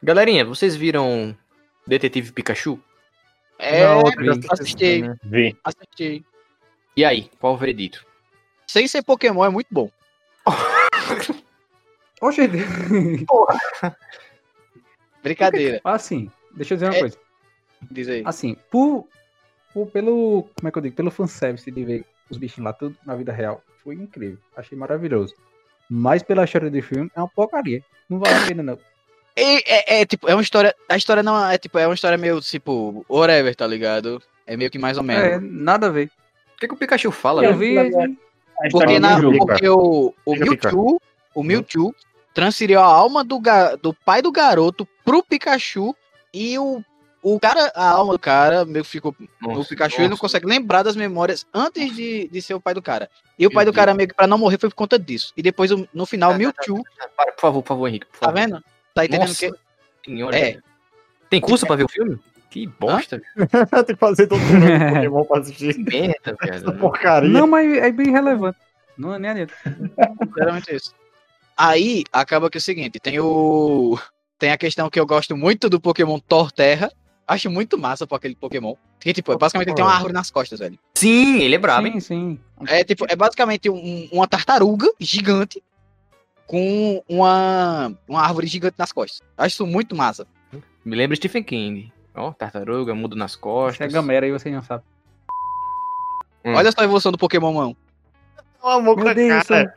Speaker 1: Galerinha, vocês viram Detetive Pikachu?
Speaker 4: É,
Speaker 5: Não,
Speaker 7: vi.
Speaker 5: já
Speaker 4: assisti.
Speaker 5: né?
Speaker 6: Vê.
Speaker 4: assisti.
Speaker 1: E aí, qual o veredito?
Speaker 4: Sem ser Pokémon é muito bom.
Speaker 7: Oxe,
Speaker 4: Brincadeira.
Speaker 7: assim, deixa eu dizer uma
Speaker 4: É.
Speaker 7: coisa.
Speaker 4: Diz aí.
Speaker 7: Assim, por, por- pelo. Como é que eu digo? Pelo fanservice de ver os bichinhos lá tudo na vida real. Foi incrível. Achei maravilhoso. Mas pela história do filme, é uma porcaria. Não vale a pena, não.
Speaker 4: É, é, é, tipo, é uma história. A história não é tipo, é uma história meio tipo, whatever, tá ligado? É meio que mais ou menos.
Speaker 7: É, nada a ver.
Speaker 1: O que, que o Pikachu fala,
Speaker 7: Eu
Speaker 1: velho?
Speaker 7: vi.
Speaker 6: A
Speaker 4: Porque, na,
Speaker 6: jogo.
Speaker 4: porque o, o. Mewtwo, o Mewtwo transferiu a alma do, ga- do pai do garoto pro Pikachu e o, o cara, a alma do cara meio que ficou no
Speaker 1: Nossa,
Speaker 4: Pikachu ele não
Speaker 1: nossa.
Speaker 4: consegue lembrar das memórias antes de, de ser o pai do cara. E o pai do cara meio que pra não morrer foi por conta disso. E depois o- no final o Mewtwo,
Speaker 1: Para, por favor, por favor, Henrique. Por
Speaker 4: tá
Speaker 1: favor.
Speaker 4: vendo? Tá entendendo
Speaker 1: Nossa
Speaker 4: que
Speaker 1: senhora.
Speaker 4: É.
Speaker 1: Tem curso pra ver o filme? Que bosta,
Speaker 5: Tem que fazer todo mundo de Pokémon pra assistir.
Speaker 1: que merda,
Speaker 5: Essa
Speaker 1: velho.
Speaker 5: porcaria.
Speaker 7: Não, mas é bem relevante. Não, nem adianta.
Speaker 4: Sinceramente isso. Aí acaba que é o seguinte, tem o. Tem a questão que eu gosto muito do Pokémon Torterra. Acho muito massa pra aquele Pokémon. Que, tipo, basicamente ele tem uma árvore nas costas, velho.
Speaker 1: Sim, ele é brabo, hein?
Speaker 7: sim, sim.
Speaker 4: É tipo, é basicamente um- uma tartaruga gigante com uma, uma árvore gigante nas costas. Acho isso muito massa.
Speaker 1: Me lembra Stephen King. Ó, tartaruga, mudo nas
Speaker 7: Você é
Speaker 1: costas.
Speaker 7: gamera aí, você não sabe.
Speaker 1: Hum.
Speaker 4: Olha só a evolução do Pokémon, mão.
Speaker 5: Amor com
Speaker 7: Meu
Speaker 5: a
Speaker 7: Deus,
Speaker 5: cara.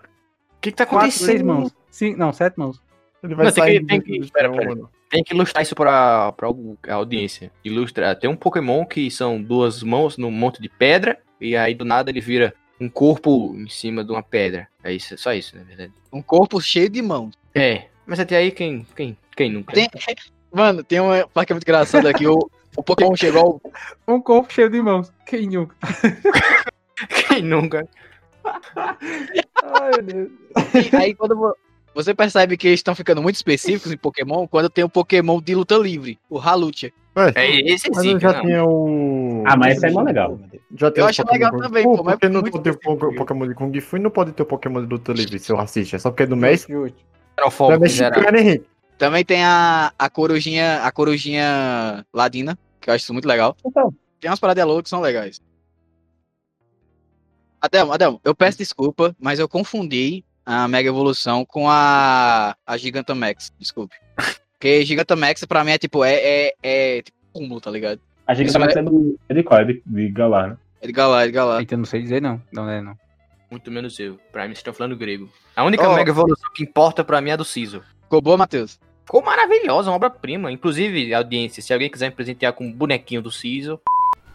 Speaker 1: O que, que tá
Speaker 7: quatro, seis
Speaker 1: acontecendo?
Speaker 7: mãos. Sim, não, sete mãos.
Speaker 5: Ele vai
Speaker 1: Não, tem
Speaker 5: sair
Speaker 1: que- tem que- pera. Tem que ilustrar isso pra, pra a audiência. Ilustrar. Tem um Pokémon que são duas mãos num monte de pedra. E aí do nada ele vira um corpo em cima de uma pedra. É isso, é só isso, na verdade.
Speaker 4: Um corpo cheio de mãos.
Speaker 1: É. Mas até aí quem, quem, quem nunca?
Speaker 4: Tem- Mano, tem uma parte é muito engraçada aqui. O, o Pokémon chegou ao
Speaker 7: Um corpo cheio de mãos. Quem nunca?
Speaker 1: Quem nunca?
Speaker 7: Ai, meu Deus.
Speaker 4: E aí quando vo- você percebe que eles estão ficando muito específicos em Pokémon, quando tem o Pokémon de luta livre, o Halucha.
Speaker 5: Ué,
Speaker 1: É esse
Speaker 5: mas
Speaker 1: sim,
Speaker 5: eu já
Speaker 1: não.
Speaker 5: tinha o.
Speaker 6: Ah, mas esse é mó legal.
Speaker 5: Já tem
Speaker 4: Eu
Speaker 5: o
Speaker 4: acho legal
Speaker 5: Kung
Speaker 4: também, pô, mas
Speaker 5: Por que não pode ter o. Pokémon de Kung Fu e não pode ter o Pokémon de luta livre, seu racista? Só porque é do México? É mexicano, Henrique?
Speaker 4: Também tem a, a corujinha, a corujinha ladina, que eu acho isso muito legal.
Speaker 6: Então.
Speaker 4: Tem umas paradas loucas que são legais. Adelmo, Adelmo, eu peço desculpa, mas eu confundi a Mega Evolução com a, a Gigantamax. Desculpe. Porque Gigantamax pra mim é tipo, é, é, é tipo cúmulo, tá ligado?
Speaker 6: A tá
Speaker 4: é-
Speaker 6: sendo. É de qual? É de, de Galar, né?
Speaker 4: É de Galar, é de Galar.
Speaker 7: Eu não sei dizer não. Não é não.
Speaker 1: Muito menos eu. Pra mim, vocês estão falando grego. A única
Speaker 4: Ó.
Speaker 1: mega evolução que importa pra mim é a do Ciso.
Speaker 4: Ficou boa, Matheus?
Speaker 1: Ficou maravilhosa, uma obra-prima. Inclusive, audiência, se alguém quiser me presentear com um bonequinho do Ciso.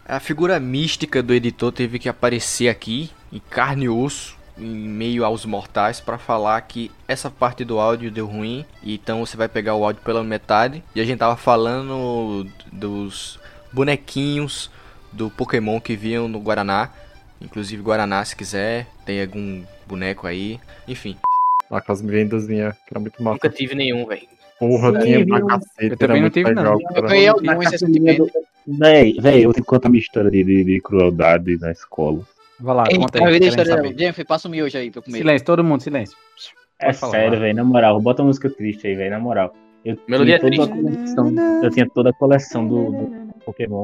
Speaker 1: A figura mística do editor teve que aparecer aqui, em carne e osso, em meio aos mortais, pra falar que essa parte do áudio deu ruim. Então você vai pegar o áudio pela metade. E a gente tava falando dos bonequinhos do Pokémon que vinham no Guaraná. Inclusive, Guaraná, se quiser, tem algum boneco aí. Enfim,
Speaker 5: Aquelas vendazinhas, que era muito massa.
Speaker 1: nunca tive nenhum, velho.
Speaker 5: Porra, tinha pra cacete.
Speaker 7: Eu também não tive, não.
Speaker 5: legal,
Speaker 4: Eu ganhei
Speaker 6: carteirinha
Speaker 4: recentemente.
Speaker 6: Véi, véi, eu te conto uma história de, de, de crueldade na escola.
Speaker 7: Vai lá,
Speaker 4: Ei,
Speaker 7: conta
Speaker 4: eu
Speaker 7: aí.
Speaker 4: a história. Jennifer, passa o miojo aí pra eu comer.
Speaker 7: Silêncio, todo mundo, silêncio.
Speaker 6: É
Speaker 7: falar,
Speaker 6: sério, velho, na moral. Bota uma música triste aí, velho, na moral. Eu
Speaker 1: Melodia
Speaker 6: tinha toda a
Speaker 1: triste.
Speaker 6: coleção. Eu tinha toda a coleção do, do Pokémon.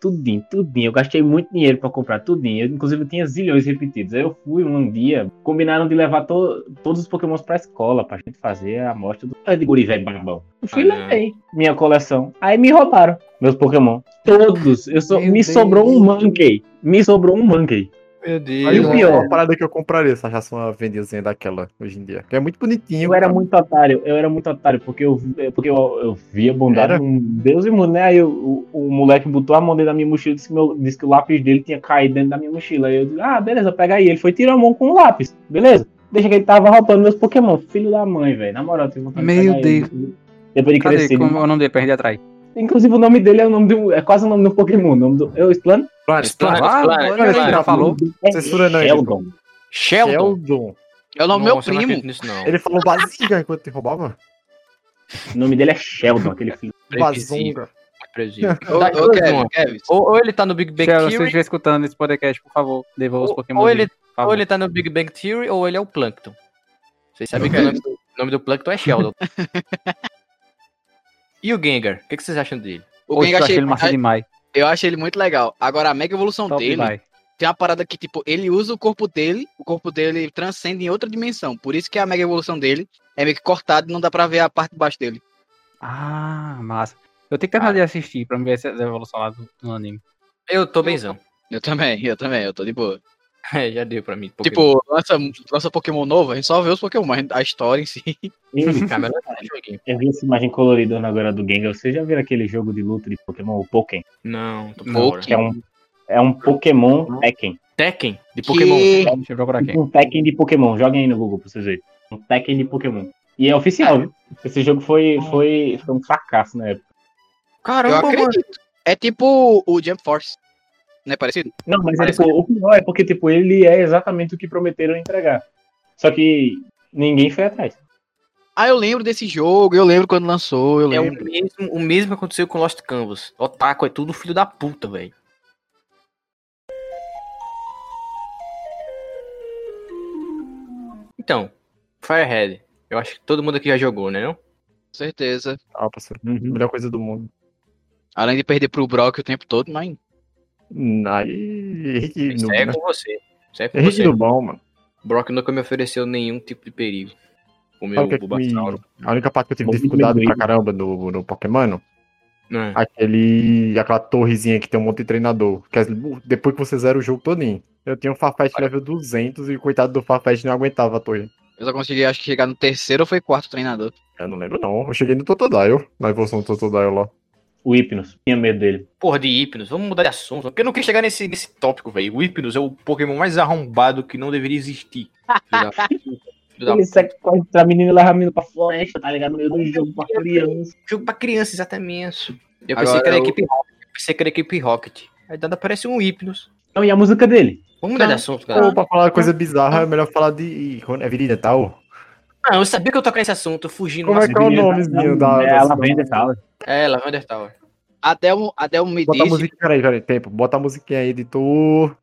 Speaker 6: Tudinho, tudinho. Eu gastei muito dinheiro pra comprar tudinho. Eu, inclusive, tinha zilhões repetidos. Aí eu fui um dia, combinaram de levar to- todos os Pokémons pra escola, pra gente fazer a amostra do é de guri velho barbão. Eu fui e
Speaker 1: Ah,
Speaker 6: levei minha coleção. Aí me roubaram meus Pokémon. Todos. Eu
Speaker 7: Meu
Speaker 6: me
Speaker 7: Deus.
Speaker 6: sobrou um Monkey. Me sobrou um Monkey.
Speaker 1: Meu Deus.
Speaker 5: Aí
Speaker 6: E o pior?
Speaker 5: uma parada que eu compraria se achasse uma vendazinha daquela hoje em dia. Que é muito bonitinho.
Speaker 6: Eu era
Speaker 5: cara.
Speaker 6: muito otário, eu era muito otário, porque eu, porque eu, eu via bondade
Speaker 5: Era?
Speaker 6: com Deus e mundo, né? Aí o, o, o moleque botou a mão dentro da minha mochila e disse meu- disse que o lápis dele tinha caído dentro da minha mochila. Aí eu disse, ah, beleza, pega aí. Ele foi tirar a mão com o lápis, beleza. Deixa que ele tava roubando meus Pokémon, filho da mãe, velho. Na moral, eu tive vontade de
Speaker 7: Meu
Speaker 6: pegar ele. Depois de
Speaker 7: Cadê?
Speaker 6: crescer.
Speaker 7: Como é o nome dele ir atrás?
Speaker 6: Inclusive o nome dele é o nome do. É quase o nome do Pokémon. O nome do. Eu explano?
Speaker 7: Ah, aí,
Speaker 1: Planet.
Speaker 7: já falou.
Speaker 6: É
Speaker 5: Censura não,
Speaker 6: Sheldon.
Speaker 1: Sheldon.
Speaker 5: Sheldon.
Speaker 4: É o nome do meu primo.
Speaker 1: nisso, não.
Speaker 5: Ele falou bazinga enquanto te roubava?
Speaker 6: O nome dele é Sheldon, aquele filho.
Speaker 5: Bazonga.
Speaker 4: Kevin.
Speaker 1: Ou, ou ele tá no Big Bang
Speaker 7: Se você
Speaker 1: Theory,
Speaker 7: estiver escutando esse podcast, por favor, devolva os
Speaker 1: ou,
Speaker 7: Pokémon.
Speaker 1: ou ele, ou ele tá no Big Bang Theory, ou ele é o Plankton. Vocês sabem que o nome do, o nome do Plankton é Sheldon. e o Gengar? O que, que vocês acham dele?
Speaker 4: O
Speaker 7: Poxa,
Speaker 4: Gengar
Speaker 7: eu achei ele massa demais.
Speaker 4: eu achei ele muito legal. Agora, a mega evolução
Speaker 7: Top
Speaker 4: dele
Speaker 7: demais.
Speaker 4: tem uma parada que, tipo, ele usa o corpo dele, o corpo dele transcende em outra dimensão. Por isso que a mega evolução dele é meio que cortada e não dá pra ver a parte de baixo dele.
Speaker 7: Ah, massa. Eu tenho que terminar de assistir pra me ver essa evolução lá do, do anime.
Speaker 1: Eu tô benzão.
Speaker 4: Eu também, eu também, eu tô de boa.
Speaker 1: É, já deu pra mim. Pokémon.
Speaker 4: Tipo, lança, lança Pokémon novo, a gente só vê os Pokémon, mas a história em si.
Speaker 6: E-
Speaker 1: Cara, joguinho.
Speaker 6: Eu vi essa imagem colorida agora do Gengar. Vocês já viram aquele jogo de luta de Pokémon, o Pokémon?
Speaker 1: Não, tô
Speaker 4: Poké-
Speaker 1: fora.
Speaker 6: Que é um, é um Pokémon Tekken.
Speaker 1: Tekken de Pokémon.
Speaker 4: Que-
Speaker 7: Deixa eu procurar aqui.
Speaker 6: Um Tekken de Pokémon. Joguem aí no Google pra vocês verem. Um Tekken de Pokémon. E é oficial, viu? Esse jogo foi, foi, foi um fracasso na época.
Speaker 4: Eu
Speaker 1: Caramba, mano.
Speaker 4: acredito. É tipo o Jump Force. Não é parecido?
Speaker 6: Não, mas é, tipo, o pior é porque tipo, ele é exatamente o que prometeram entregar. Só que ninguém foi atrás.
Speaker 4: Ah, eu lembro desse jogo, eu lembro quando lançou, eu
Speaker 1: É o
Speaker 4: lembro.
Speaker 1: mesmo, o mesmo que aconteceu com Lost Canvas. Otaku é tudo filho da puta, velho. Então, Firehead. Eu acho que todo mundo aqui já jogou, né não?
Speaker 4: Certeza.
Speaker 5: Ah, parceiro. Melhor coisa do mundo.
Speaker 4: Além de perder pro Brock o tempo todo, mas.
Speaker 5: Aí, Henrique
Speaker 1: Isso é
Speaker 5: né?
Speaker 1: com você. Isso é com
Speaker 5: Henrique
Speaker 1: você.
Speaker 5: bom, mano.
Speaker 1: Brock nunca me ofereceu nenhum tipo de perigo. O meu
Speaker 5: Sabe o que é que me... A única parte que eu tive
Speaker 6: Bom,
Speaker 5: dificuldade
Speaker 6: bem
Speaker 5: pra caramba no, no Pokémon,
Speaker 1: Não.
Speaker 5: aquele, aquela torrezinha que tem um monte de treinador. Que é- depois que você zera o jogo todinho. Eu tinha um Farfetch level 200 e coitado do Farfetch não aguentava a torre.
Speaker 4: Eu só consegui, acho que chegar no terceiro ou foi quarto treinador.
Speaker 5: Eu não lembro não. Eu cheguei no Totodile, na evolução do Totodile lá.
Speaker 6: O Hypnos. Tinha medo dele.
Speaker 1: Porra de Hypnos, vamos mudar de assunto. Porque eu não queria chegar nesse, nesse tópico, velho. O Hypnos é o Pokémon mais arrombado que não deveria existir.
Speaker 6: Ele sequestra a menina e leva a menina pra floresta, tá ligado? No meio do jogo pra criança.
Speaker 1: Jogo pra criança, exatamente. Eu
Speaker 4: Agora
Speaker 1: pensei que era a
Speaker 4: eu-
Speaker 1: equipe Rocket. Eu pensei que era a equipe Rocket. Aí nada aparece um Hypnos.
Speaker 6: Não, e a música dele?
Speaker 1: Vamos mudar de
Speaker 6: Não.
Speaker 1: assunto, galera.
Speaker 5: Ou pra falar coisa bizarra, é melhor falar de. É Virida tal?
Speaker 1: Ah, eu sabia que eu tocar nesse assunto, fugindo.
Speaker 5: Como é que é o nomezinho da.
Speaker 6: É,
Speaker 5: da-
Speaker 6: ela vem dessa aula.
Speaker 1: É, Lavender Tower.
Speaker 4: Adelmo, Adelmo me
Speaker 5: Bota a
Speaker 4: disse.
Speaker 5: musiquinha, peraí, peraí, tempo. Bota a musiquinha aí, editor.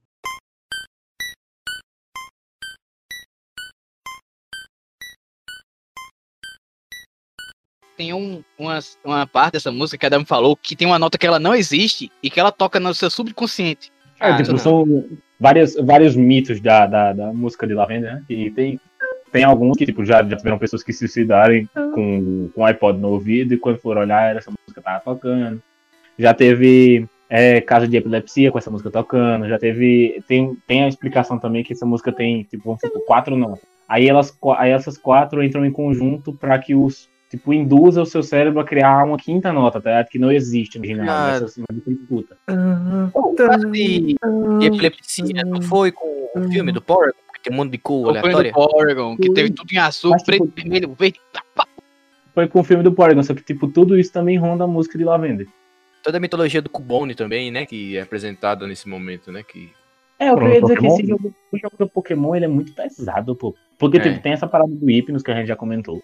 Speaker 4: Tem um, uma, uma parte dessa música que a Adelmo falou que tem uma nota que ela não existe e que ela toca no seu subconsciente.
Speaker 6: É,
Speaker 1: Ah,
Speaker 6: tipo,
Speaker 1: não.
Speaker 6: são, vários, vários mitos da, da, da música de Lavender, né? E tem, tem alguns que, tipo, já, já tiveram pessoas que se suicidarem com, com o iPod no ouvido e quando foram olhar, essa música tava tocando. Já teve é, caso de epilepsia com essa música tocando. Já teve. Tem, tem a explicação também que essa música tem, tipo, vamos supor, quatro notas. Aí, elas, aí essas quatro entram em conjunto para que os. Tipo, induza o seu cérebro a criar uma quinta nota, tá? ligado? Que não existe no original.
Speaker 1: Claro.
Speaker 6: Mas, assim, escuta.
Speaker 1: O caso de, de epilepsia não foi com o filme do Power? Que tem um monte de cor
Speaker 4: O filme
Speaker 1: aleatória?
Speaker 4: do Oregon, que teve tudo em azul,
Speaker 6: Mas,
Speaker 4: preto,
Speaker 6: tipo,
Speaker 4: vermelho, verde. tá.
Speaker 6: Foi com o filme do Porygon, só que, tipo, tudo isso também ronda a música de Lavender.
Speaker 1: Toda a mitologia do Cubone também, né? Que é apresentada nesse momento, né? Que
Speaker 6: É, eu
Speaker 5: Pronto,
Speaker 6: queria dizer que
Speaker 5: Pokémon?
Speaker 6: esse jogo, o jogo do Pokémon ele é muito pesado, pô. Porque
Speaker 1: É.
Speaker 6: tipo, tem essa parada do Hypnos que a gente já comentou.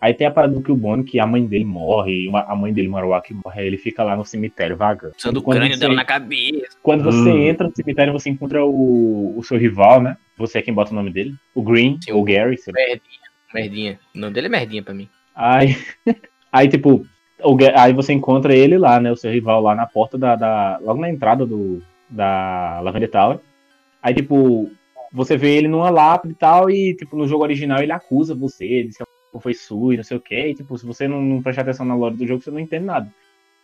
Speaker 6: Aí tem a parada do Cubone, que a mãe dele morre, a mãe dele, Marowak, morre, aí ele fica lá no cemitério vagando.
Speaker 1: usando o crânio
Speaker 6: você-
Speaker 1: dela na cabeça.
Speaker 6: Quando você
Speaker 5: Hum.
Speaker 6: entra no cemitério, você encontra o, o seu rival, né? Você é quem bota o nome dele. O Green,
Speaker 1: Sim,
Speaker 6: ou
Speaker 1: o-
Speaker 6: Gary. sei lá.
Speaker 1: Merdinha. Merdinha. O nome dele é Merdinha pra mim.
Speaker 6: Aí, aí tipo, o aí você encontra ele lá, né? O seu rival lá na porta da. da- logo na entrada do, da Lavender Tower. Aí, tipo, você vê ele numa lápide e tal, e, tipo, no jogo original ele acusa você, diz que a sua e não sei o quê. E, tipo, se você não, não prestar atenção na lore do jogo, você não entende nada.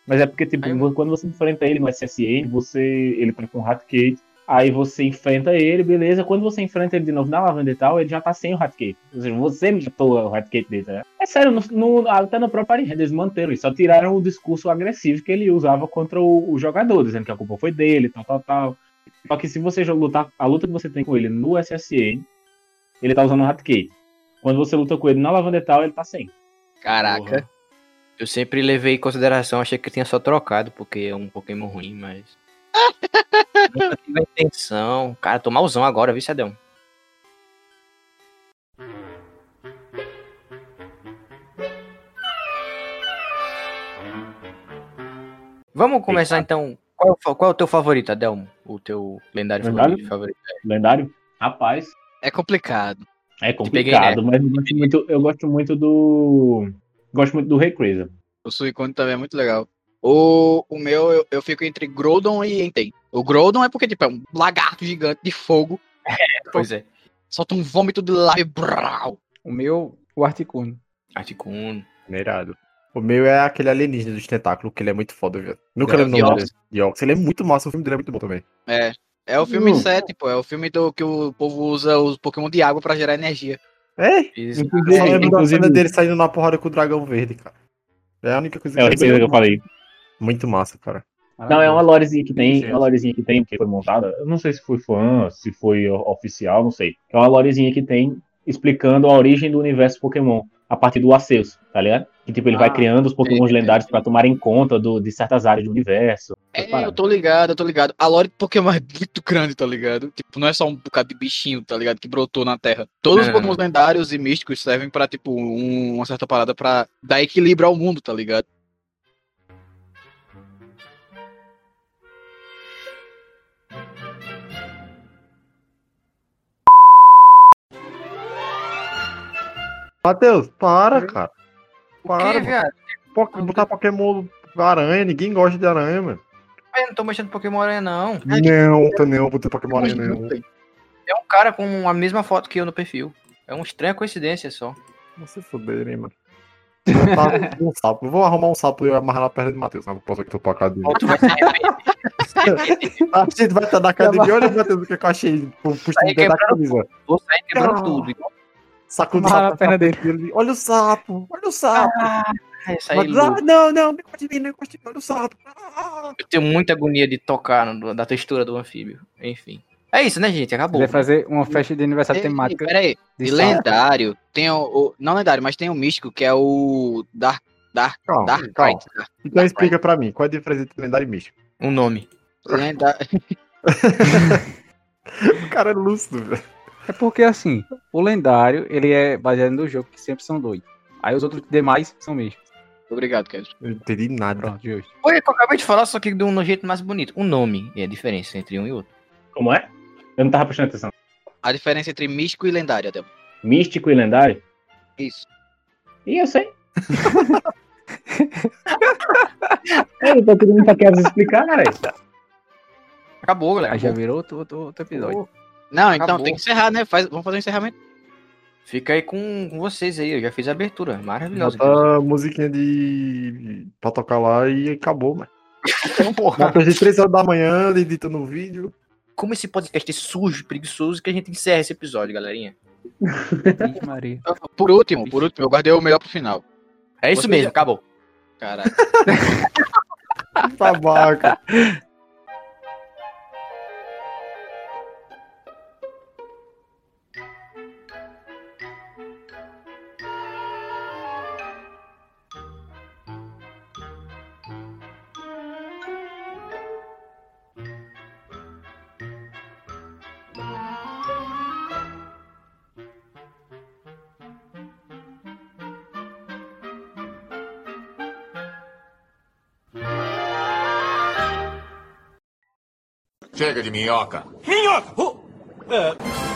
Speaker 6: Mas é porque, tipo, quando você enfrenta ele no SSN, você. Ele tá com o Hatcade. Aí você enfrenta ele, beleza. Quando você enfrenta ele de novo na Lavender Tower, ele já tá sem o Hatcade. Ou seja, você matou o Hatcade dele, tá? É sério, no, no, até no próprio Arena eles manteram isso. Só tiraram o discurso agressivo que ele usava contra o, o jogador, dizendo que a culpa foi dele, tal, tal, tal. Só que se você lutar, a luta que você tem com ele no SSN, ele tá usando o Hatcade. Quando você luta com ele na Lavender Tower, ele tá sem.
Speaker 4: Caraca.
Speaker 1: Eu sempre levei em consideração, achei que tinha só trocado, porque é um Pokémon ruim, mas. Nunca tive a intenção. Cara, tô malzão agora, viu, Cedão? Vamos começar então. Qual, é qual é o teu favorito, Adelmo? O teu lendário
Speaker 6: Lendário?
Speaker 1: favorito? favorito?
Speaker 6: Lendário? Rapaz,
Speaker 4: É complicado.
Speaker 6: É
Speaker 1: peguei,
Speaker 6: complicado, mas eu gosto muito, eu gosto muito do. Gosto muito do Rayquaza.
Speaker 4: O Suicune também é muito legal. O, o meu, eu, eu fico entre Groudon e Entei. O Groudon é porque, tipo, é um lagarto gigante de fogo.
Speaker 1: Pois é.
Speaker 4: Solta um vômito de lava e brau.
Speaker 7: O meu, o Articuno.
Speaker 1: Articuno.
Speaker 5: Irado. O meu é aquele alienígena dos tentáculos, que ele é muito foda, velho. Nunca
Speaker 1: É,
Speaker 5: lembro o nome dele. Ele é muito massa, o filme dele é muito bom também.
Speaker 4: É. É o filme
Speaker 6: Hum.
Speaker 4: 7, pô. É o filme do que o povo usa os Pokémon de água pra gerar energia.
Speaker 5: É?
Speaker 1: Isso.
Speaker 5: Eu só
Speaker 6: Inclusive,
Speaker 5: lembro da
Speaker 6: inclusive
Speaker 5: cena dele saindo na porrada com o dragão verde, cara. É a única coisa
Speaker 6: é o
Speaker 5: eu
Speaker 6: que eu falei.
Speaker 5: Muito massa, cara.
Speaker 6: Não, é uma lorezinha que tem, uma lorezinha que tem, que foi montada. Eu não sei se foi fã, se foi oficial, não sei. É uma lorezinha que tem explicando a origem do universo Pokémon a partir do Arceus, tá ligado? Que tipo, ele vai
Speaker 5: Ah,
Speaker 6: criando os Pokémons
Speaker 4: entendi.
Speaker 6: lendários pra tomarem conta do, de certas áreas do universo.
Speaker 4: É, eu tô ligado, eu tô ligado. A lore de Pokémon é muito grande, tá ligado? Tipo, não é só um bocado de bichinho, tá ligado? Que brotou na Terra. Todos os
Speaker 1: Não,
Speaker 4: Pokémon lendários e místicos servem pra, tipo, um- uma certa parada pra dar equilíbrio ao mundo, tá ligado?
Speaker 5: Matheus, para, cara.
Speaker 1: Que,
Speaker 5: Para,
Speaker 1: viado?
Speaker 5: Po- botar Pokémon aranha, ninguém gosta de aranha, mano.
Speaker 1: Eu não tô mexendo Pokémon Aranha, não.
Speaker 5: Não, tô não, botar Pokémon aranha não.
Speaker 1: É um cara com a mesma foto que eu no perfil. É uma estranha coincidência só.
Speaker 5: Não se fuder, hein, mano. Eu tava com um sapo. Eu vou arrumar um sapo e amarrar na perna do Matheus. Não posso aqui tô pra dele.
Speaker 1: Tu vai.
Speaker 5: A gente vai estar na academia. Olha, Matheus, o que que eu achei. Puxa da
Speaker 1: quebrando
Speaker 5: camisa.
Speaker 1: Vou sair quebrando tudo.
Speaker 5: Saco do
Speaker 7: Amarrar
Speaker 5: sapo.
Speaker 7: na perna dele.
Speaker 5: dele. Olha o sapo. Olha o sapo.
Speaker 1: Ah, essa aí,
Speaker 5: ah, não, não, não gosta de mim, não gosta de mim. Olha o sapo. Ah.
Speaker 1: Eu tenho muita agonia de tocar no- da textura do anfíbio. Enfim. É isso, né, gente? Acabou.
Speaker 7: Vai fazer uma festa de aniversário
Speaker 4: Ei,
Speaker 7: temática.
Speaker 4: Pera aí.
Speaker 7: de
Speaker 4: lendário, tem o, o- Não lendário, mas tem o místico, que é o Dark. Dark.
Speaker 5: Calma,
Speaker 4: Dark
Speaker 5: calma.
Speaker 4: Dark-
Speaker 5: Então explica pra mim, qual é a diferença entre lendário e místico?
Speaker 1: Um nome.
Speaker 4: Lendário.
Speaker 5: O cara é lúcido, velho.
Speaker 7: É porque assim, o lendário, ele é baseado no jogo, que sempre são dois. Aí os outros demais são místicos.
Speaker 4: Obrigado, Kevin.
Speaker 5: Eu não entendi nada.
Speaker 7: Pronto, justo.
Speaker 1: Foi o que eu acabei de falar, só que de um jeito mais bonito. Um nome é a diferença entre um e outro.
Speaker 6: Como é? Eu não tava prestando atenção.
Speaker 4: A diferença entre místico e lendário, Adel.
Speaker 6: Místico e lendário?
Speaker 4: Isso.
Speaker 6: Ih, eu sei. eu tô pedindo pra Kevin explicar, cara.
Speaker 1: Acabou, galera.
Speaker 7: Aí já virou outro, outro, outro episódio.
Speaker 4: Não, então
Speaker 1: Acabou.
Speaker 4: tem que encerrar, né? Faz, vamos fazer um encerramento.
Speaker 1: Fica aí com, com vocês aí. Eu já fiz a abertura. Maravilhosa.
Speaker 5: Bota a musiquinha de. pra tocar lá e acabou, mano.
Speaker 1: Então, porra.
Speaker 5: Já perdi 3 horas da manhã editando o vídeo.
Speaker 1: Como esse podcast é sujo, preguiçoso, que a gente encerra esse episódio, galerinha.
Speaker 7: Maria.
Speaker 4: Por último, por último, eu guardei o melhor pro final.
Speaker 1: É isso
Speaker 4: Você
Speaker 1: mesmo,
Speaker 4: já-
Speaker 1: acabou.
Speaker 4: Caralho.
Speaker 5: Tabaca.
Speaker 2: Chega de minhoca. Minhoca!